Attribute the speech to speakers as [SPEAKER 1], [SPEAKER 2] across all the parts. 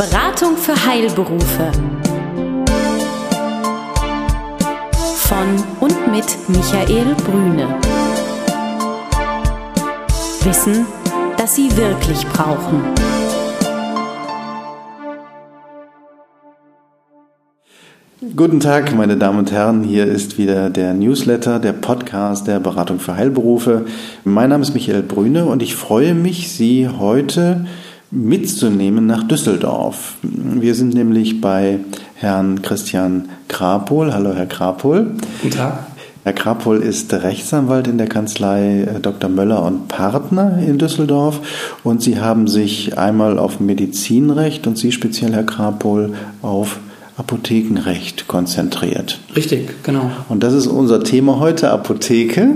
[SPEAKER 1] Beratung für Heilberufe. Von und mit Michael Brüne. Wissen, das Sie wirklich brauchen.
[SPEAKER 2] Guten Tag, meine Damen und Herren. Hier ist wieder der Newsletter, der Podcast der Beratung für Heilberufe. Mein Name ist Michael Brüne und ich freue mich, Sie heute mitzunehmen nach Düsseldorf. Wir sind nämlich bei Herrn Christian Krapol. Hallo, Herr Krapol.
[SPEAKER 3] Guten Tag.
[SPEAKER 2] Herr Krapol ist Rechtsanwalt in der Kanzlei äh, Dr. Möller und Partner in Düsseldorf und Sie haben sich einmal auf Medizinrecht und Sie speziell, Herr Krapol, auf Apothekenrecht konzentriert.
[SPEAKER 3] Richtig, genau.
[SPEAKER 2] Und das ist unser Thema heute, Apotheke.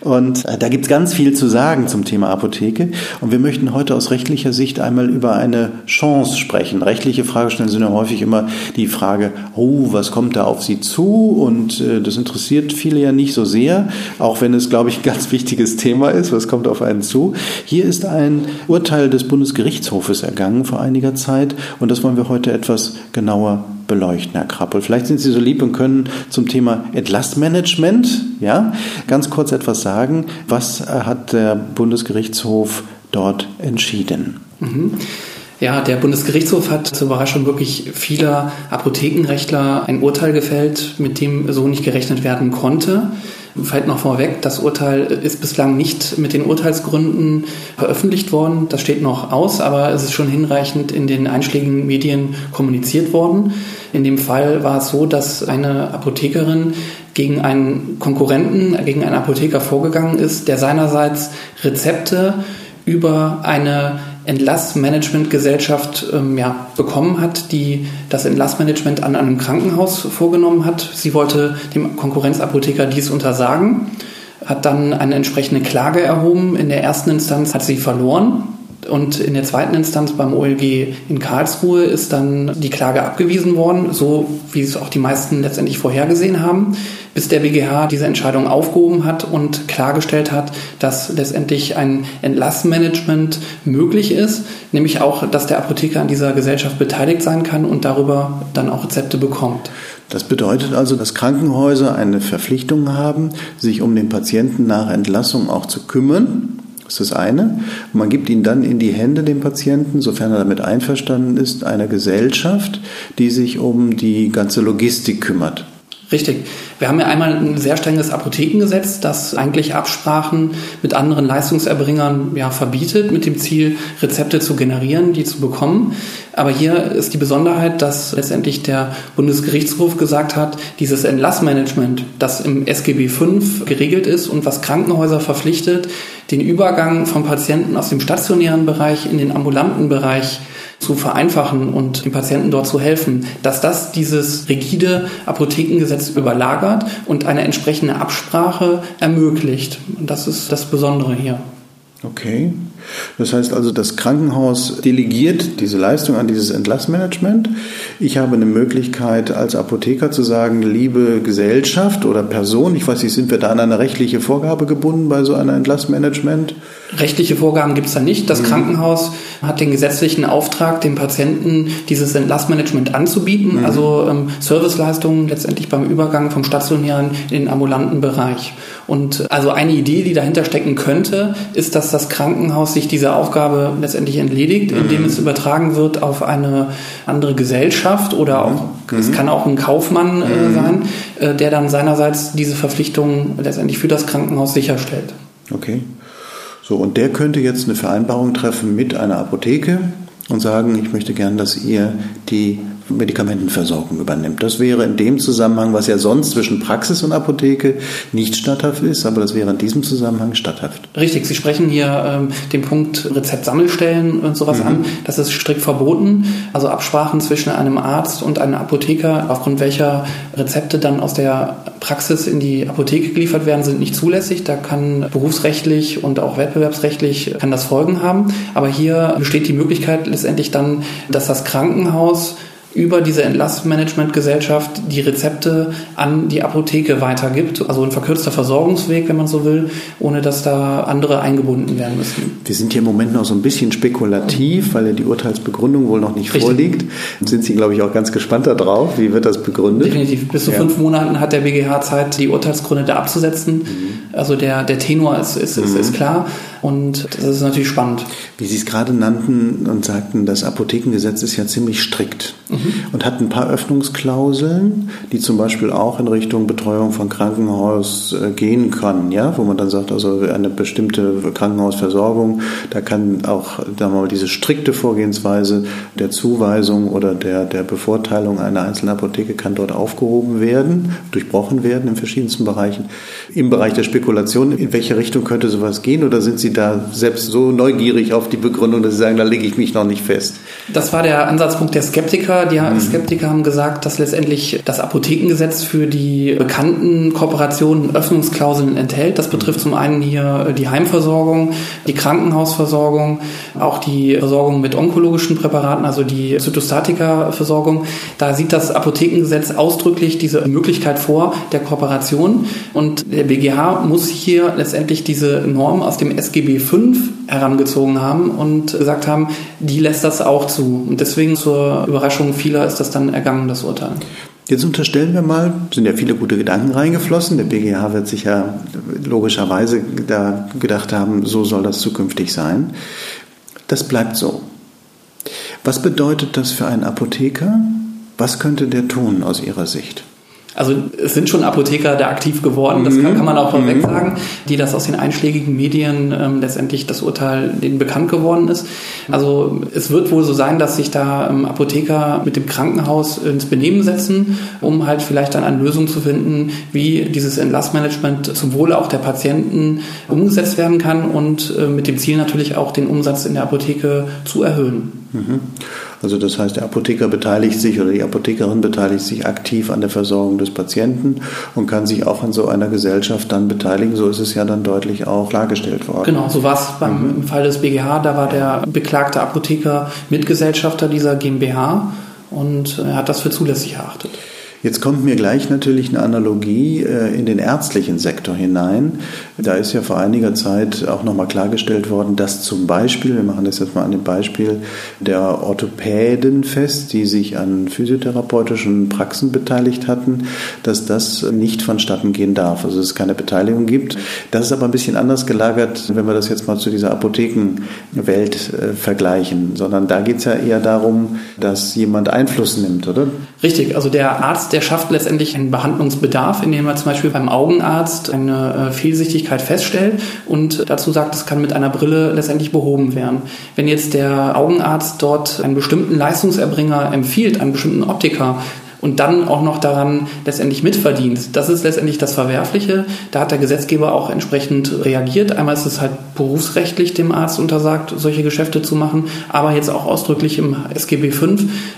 [SPEAKER 2] Und äh, da gibt es ganz viel zu sagen zum Thema Apotheke. Und wir möchten heute aus rechtlicher Sicht einmal über eine Chance sprechen. Rechtliche Fragestellungen sind ja häufig immer die Frage, oh, was kommt da auf Sie zu? Und äh, das interessiert viele ja nicht so sehr, auch wenn es, glaube ich, ein ganz wichtiges Thema ist, was kommt auf einen zu. Hier ist ein Urteil des Bundesgerichtshofes ergangen vor einiger Zeit und das wollen wir heute etwas genauer beleuchten, Herr Krappel. Vielleicht sind Sie so lieb und können zum Thema Entlastmanagement ja, ganz kurz etwas sagen. Was hat der Bundesgerichtshof dort entschieden?
[SPEAKER 3] Mhm. Ja, der Bundesgerichtshof hat zur Überraschung wirklich vieler Apothekenrechtler ein Urteil gefällt, mit dem so nicht gerechnet werden konnte. Fällt noch vorweg, das Urteil ist bislang nicht mit den Urteilsgründen veröffentlicht worden. Das steht noch aus, aber es ist schon hinreichend in den einschlägigen Medien kommuniziert worden. In dem Fall war es so, dass eine Apothekerin gegen einen Konkurrenten, gegen einen Apotheker vorgegangen ist, der seinerseits Rezepte über eine Entlassmanagementgesellschaft ähm, ja, bekommen hat, die das Entlassmanagement an einem Krankenhaus vorgenommen hat. Sie wollte dem Konkurrenzapotheker dies untersagen, hat dann eine entsprechende Klage erhoben. In der ersten Instanz hat sie verloren. Und in der zweiten Instanz beim OLG in Karlsruhe ist dann die Klage abgewiesen worden, so wie es auch die meisten letztendlich vorhergesehen haben bis der BGH diese Entscheidung aufgehoben hat und klargestellt hat, dass letztendlich ein Entlassmanagement möglich ist, nämlich auch, dass der Apotheker an dieser Gesellschaft beteiligt sein kann und darüber dann auch Rezepte bekommt.
[SPEAKER 2] Das bedeutet also, dass Krankenhäuser eine Verpflichtung haben, sich um den Patienten nach Entlassung auch zu kümmern. Das ist das eine. Und man gibt ihn dann in die Hände, dem Patienten, sofern er damit einverstanden ist, einer Gesellschaft, die sich um die ganze Logistik kümmert.
[SPEAKER 3] Richtig. Wir haben ja einmal ein sehr strenges Apothekengesetz, das eigentlich Absprachen mit anderen Leistungserbringern ja, verbietet, mit dem Ziel, Rezepte zu generieren, die zu bekommen. Aber hier ist die Besonderheit, dass letztendlich der Bundesgerichtshof gesagt hat, dieses Entlassmanagement, das im SGB V geregelt ist und was Krankenhäuser verpflichtet, den Übergang von Patienten aus dem stationären Bereich in den ambulanten Bereich zu vereinfachen und den Patienten dort zu helfen, dass das dieses rigide Apothekengesetz überlagert und eine entsprechende Absprache ermöglicht. Und das ist das Besondere hier.
[SPEAKER 2] Okay. Das heißt also, das Krankenhaus delegiert diese Leistung an dieses Entlassmanagement. Ich habe eine Möglichkeit als Apotheker zu sagen, liebe Gesellschaft oder Person, ich weiß nicht, sind wir da an eine rechtliche Vorgabe gebunden bei so einem Entlassmanagement?
[SPEAKER 3] Rechtliche Vorgaben gibt es da nicht. Das mhm. Krankenhaus hat den gesetzlichen Auftrag, dem Patienten dieses Entlassmanagement anzubieten, mhm. also ähm, Serviceleistungen letztendlich beim Übergang vom stationären in den ambulanten Bereich. Und also eine Idee, die dahinter stecken könnte, ist, dass das Krankenhaus sich dieser Aufgabe letztendlich entledigt, indem mhm. es übertragen wird auf eine andere Gesellschaft oder auch, mhm. es kann auch ein Kaufmann äh, mhm. sein, äh, der dann seinerseits diese Verpflichtungen letztendlich für das Krankenhaus sicherstellt.
[SPEAKER 2] Okay. So, und der könnte jetzt eine Vereinbarung treffen mit einer Apotheke und sagen, ich möchte gern, dass ihr die Medikamentenversorgung übernimmt. Das wäre in dem Zusammenhang, was ja sonst zwischen Praxis und Apotheke nicht statthaft ist, aber das wäre in diesem Zusammenhang statthaft.
[SPEAKER 3] Richtig, Sie sprechen hier ähm, den Punkt Rezeptsammelstellen und sowas mhm. an. Das ist strikt verboten. Also Absprachen zwischen einem Arzt und einem Apotheker, aufgrund welcher Rezepte dann aus der Praxis in die Apotheke geliefert werden, sind nicht zulässig. Da kann berufsrechtlich und auch wettbewerbsrechtlich kann das Folgen haben. Aber hier besteht die Möglichkeit letztendlich dann, dass das Krankenhaus über diese Entlastmanagementgesellschaft die Rezepte an die Apotheke weitergibt. Also ein verkürzter Versorgungsweg, wenn man so will, ohne dass da andere eingebunden werden müssen.
[SPEAKER 2] Wir sind hier im Moment noch so ein bisschen spekulativ, weil ja die Urteilsbegründung wohl noch nicht Richtig. vorliegt. Sind Sie, glaube ich, auch ganz gespannt darauf. Wie wird das begründet?
[SPEAKER 3] Definitiv. Bis zu ja. fünf Monaten hat der BGH Zeit, die Urteilsgründe da abzusetzen. Mhm. Also der, der Tenor ist, ist, mhm. ist, ist klar. Und das ist natürlich spannend.
[SPEAKER 2] Wie Sie es gerade nannten und sagten, das Apothekengesetz ist ja ziemlich strikt mhm. und hat ein paar Öffnungsklauseln, die zum Beispiel auch in Richtung Betreuung von Krankenhaus äh, gehen können, ja, wo man dann sagt, also eine bestimmte Krankenhausversorgung, da kann auch sagen wir mal, diese strikte Vorgehensweise der Zuweisung oder der, der Bevorteilung einer einzelnen Apotheke kann dort aufgehoben werden, durchbrochen werden in verschiedensten Bereichen. Im Bereich der Spekulation, in welche Richtung könnte sowas gehen oder sind Sie Sie da selbst so neugierig auf die Begründung, dass Sie sagen, da lege ich mich noch nicht fest?
[SPEAKER 3] Das war der Ansatzpunkt der Skeptiker. Die mhm. Skeptiker haben gesagt, dass letztendlich das Apothekengesetz für die bekannten Kooperationen Öffnungsklauseln enthält. Das betrifft zum einen hier die Heimversorgung, die Krankenhausversorgung, auch die Versorgung mit onkologischen Präparaten, also die Zytostatika-Versorgung. Da sieht das Apothekengesetz ausdrücklich diese Möglichkeit vor der Kooperation. Und der BGH muss hier letztendlich diese Norm aus dem SG SGB V herangezogen haben und gesagt haben, die lässt das auch zu. Und deswegen zur Überraschung vieler ist das dann ergangen, das Urteil.
[SPEAKER 2] Jetzt unterstellen wir mal, sind ja viele gute Gedanken reingeflossen. Der BGH wird sich ja logischerweise da gedacht haben, so soll das zukünftig sein. Das bleibt so. Was bedeutet das für einen Apotheker? Was könnte der tun aus Ihrer Sicht?
[SPEAKER 3] Also es sind schon Apotheker da aktiv geworden, das kann, kann man auch vorweg mhm. sagen, die das aus den einschlägigen Medien ähm, letztendlich das Urteil denen bekannt geworden ist. Also es wird wohl so sein, dass sich da ähm, Apotheker mit dem Krankenhaus ins Benehmen setzen, um halt vielleicht dann eine Lösung zu finden, wie dieses Entlassmanagement zum Wohle auch der Patienten umgesetzt werden kann und äh, mit dem Ziel natürlich auch den Umsatz in der Apotheke zu erhöhen. Mhm.
[SPEAKER 2] Also das heißt, der Apotheker beteiligt sich oder die Apothekerin beteiligt sich aktiv an der Versorgung des Patienten und kann sich auch an so einer Gesellschaft dann beteiligen. So ist es ja dann deutlich auch klargestellt worden.
[SPEAKER 3] Genau, so war es beim mhm. Fall des BGH. Da war der beklagte Apotheker Mitgesellschafter dieser GmbH und er hat das für zulässig erachtet.
[SPEAKER 2] Jetzt kommt mir gleich natürlich eine Analogie äh, in den ärztlichen Sektor hinein. Da ist ja vor einiger Zeit auch nochmal klargestellt worden, dass zum Beispiel, wir machen das jetzt mal an dem Beispiel der Orthopäden fest, die sich an physiotherapeutischen Praxen beteiligt hatten, dass das nicht vonstatten gehen darf, also es keine Beteiligung gibt. Das ist aber ein bisschen anders gelagert, wenn wir das jetzt mal zu dieser Apothekenwelt äh, vergleichen, sondern da geht es ja eher darum, dass jemand Einfluss nimmt, oder?
[SPEAKER 3] Richtig, also der Arzt der schafft letztendlich einen Behandlungsbedarf, indem er zum Beispiel beim Augenarzt eine äh, Fehlsichtigkeit feststellt und dazu sagt, es kann mit einer Brille letztendlich behoben werden. Wenn jetzt der Augenarzt dort einen bestimmten Leistungserbringer empfiehlt, einen bestimmten Optiker, und dann auch noch daran letztendlich mitverdient. Das ist letztendlich das Verwerfliche. Da hat der Gesetzgeber auch entsprechend reagiert. Einmal ist es halt berufsrechtlich dem Arzt untersagt, solche Geschäfte zu machen, aber jetzt auch ausdrücklich im SGB V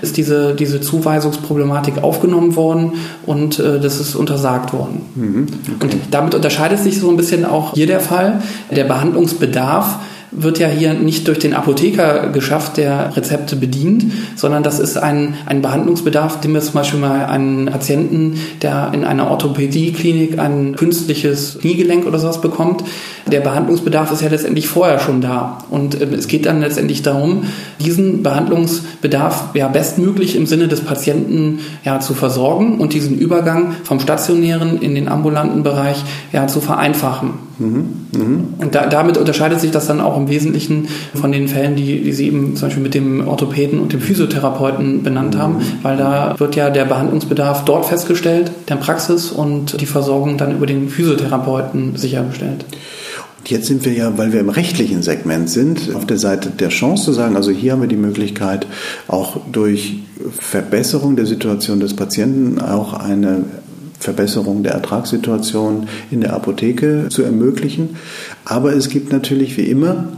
[SPEAKER 3] ist diese, diese Zuweisungsproblematik aufgenommen worden und äh, das ist untersagt worden. Mhm, okay. Und damit unterscheidet sich so ein bisschen auch hier der Fall. Der Behandlungsbedarf wird ja hier nicht durch den Apotheker geschafft, der Rezepte bedient, sondern das ist ein, ein Behandlungsbedarf, den wir zum Beispiel mal einen Patienten, der in einer Orthopädieklinik ein künstliches Kniegelenk oder sowas bekommt, der Behandlungsbedarf ist ja letztendlich vorher schon da. Und ähm, es geht dann letztendlich darum, diesen Behandlungsbedarf ja bestmöglich im Sinne des Patienten ja zu versorgen und diesen Übergang vom stationären in den ambulanten Bereich ja zu vereinfachen. Mhm. Mhm. Und da, damit unterscheidet sich das dann auch im Wesentlichen von den Fällen, die, die Sie eben zum Beispiel mit dem Orthopäden und dem Physiotherapeuten benannt haben, weil da wird ja der Behandlungsbedarf dort festgestellt, der Praxis und die Versorgung dann über den Physiotherapeuten sichergestellt.
[SPEAKER 2] Und jetzt sind wir ja, weil wir im rechtlichen Segment sind, auf der Seite der Chance zu sagen, also hier haben wir die Möglichkeit, auch durch Verbesserung der Situation des Patienten auch eine Verbesserung der Ertragssituation in der Apotheke zu ermöglichen. Aber es gibt natürlich wie immer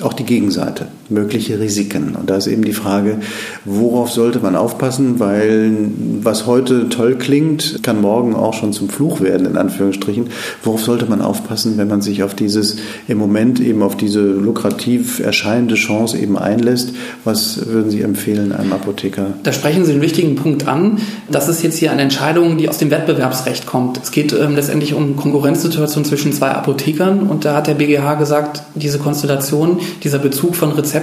[SPEAKER 2] auch die Gegenseite, mögliche Risiken. Und da ist eben die Frage, worauf sollte man aufpassen, weil was heute toll klingt, kann morgen auch schon zum Fluch werden, in Anführungsstrichen. Worauf sollte man aufpassen, wenn man sich auf dieses, im Moment eben auf diese lukrativ erscheinende Chance eben einlässt? Was würden Sie empfehlen einem Apotheker?
[SPEAKER 3] Da sprechen Sie einen wichtigen Punkt an. Das ist jetzt hier eine Entscheidung, die aus dem Wettbewerbsrecht kommt. Es geht ähm, letztendlich um Konkurrenzsituation zwischen zwei Apothekern und da hat der BGH gesagt, diese Konstellation, dieser Bezug von Rezepten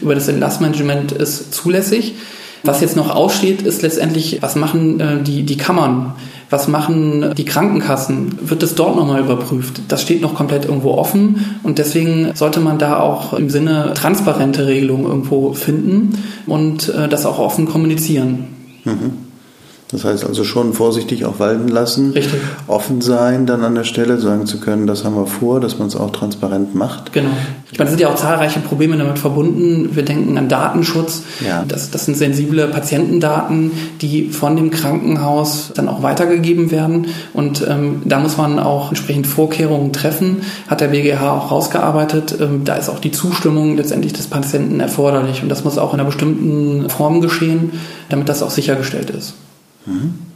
[SPEAKER 3] über das Entlassmanagement ist zulässig. Was jetzt noch aussteht, ist letztendlich, was machen äh, die, die Kammern? Was machen die Krankenkassen? Wird es dort nochmal überprüft? Das steht noch komplett irgendwo offen und deswegen sollte man da auch im Sinne transparente Regelungen irgendwo finden und äh, das auch offen kommunizieren.
[SPEAKER 2] Mhm. Das heißt also schon vorsichtig auch walten lassen,
[SPEAKER 3] Richtig.
[SPEAKER 2] offen sein dann an der Stelle, sagen zu können, das haben wir vor, dass man es auch transparent macht.
[SPEAKER 3] Genau. Ich meine, es sind ja auch zahlreiche Probleme damit verbunden. Wir denken an Datenschutz.
[SPEAKER 2] Ja.
[SPEAKER 3] Das, das sind sensible Patientendaten, die von dem Krankenhaus dann auch weitergegeben werden. Und ähm, da muss man auch entsprechend Vorkehrungen treffen. Hat der BGH auch rausgearbeitet. Ähm, da ist auch die Zustimmung letztendlich des Patienten erforderlich. Und das muss auch in einer bestimmten Form geschehen, damit das auch sichergestellt ist. Mm-hmm.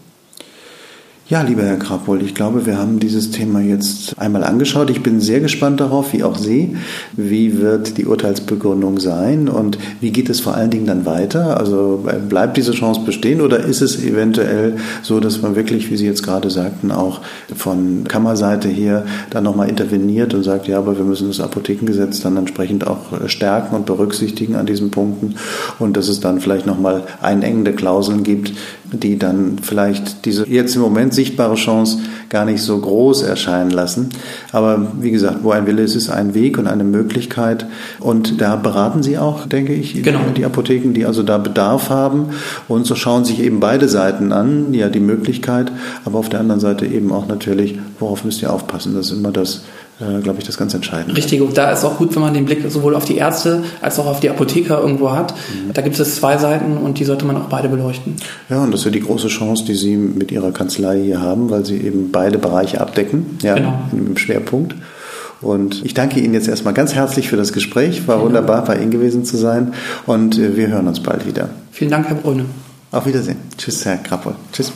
[SPEAKER 2] Ja, lieber Herr Krapold, ich glaube, wir haben dieses Thema jetzt einmal angeschaut. Ich bin sehr gespannt darauf, wie auch Sie, wie wird die Urteilsbegründung sein und wie geht es vor allen Dingen dann weiter? Also äh, bleibt diese Chance bestehen oder ist es eventuell so, dass man wirklich, wie Sie jetzt gerade sagten, auch von Kammerseite her dann nochmal interveniert und sagt, ja, aber wir müssen das Apothekengesetz dann entsprechend auch äh, stärken und berücksichtigen an diesen Punkten und dass es dann vielleicht nochmal einengende Klauseln gibt, die dann vielleicht diese jetzt im Moment sichtbare Chance gar nicht so groß erscheinen lassen. Aber wie gesagt, wo ein Wille ist, ist ein Weg und eine Möglichkeit. Und da beraten Sie auch, denke ich,
[SPEAKER 3] Genau.
[SPEAKER 2] die Apotheken, die also da Bedarf haben. Und so schauen sich eben beide Seiten an, ja, die Möglichkeit, aber auf der anderen Seite eben auch natürlich, worauf müsst ihr aufpassen. Das ist immer das, äh, glaube ich, das ganz Entscheidende.
[SPEAKER 3] Richtig, und da ist auch gut, wenn man den Blick sowohl auf die Ärzte als auch auf die Apotheker irgendwo hat. Da gibt es zwei Seiten und die sollte man auch beide beleuchten.
[SPEAKER 2] Ja, und das ist ja die große Chance, die Sie mit Ihrer Kanzlei hier haben, weil Sie eben beide Bereiche abdecken, ja,
[SPEAKER 3] Genau.
[SPEAKER 2] im Schwerpunkt. Und ich danke Ihnen jetzt erstmal ganz herzlich für das Gespräch. War wunderbar, bei Ihnen gewesen zu sein. Und äh, wir hören uns bald wieder.
[SPEAKER 3] Vielen Dank, Herr Brune.
[SPEAKER 2] Auf Wiedersehen. Tschüss, Herr Krappel. Tschüss.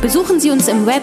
[SPEAKER 1] Besuchen Sie uns im Web.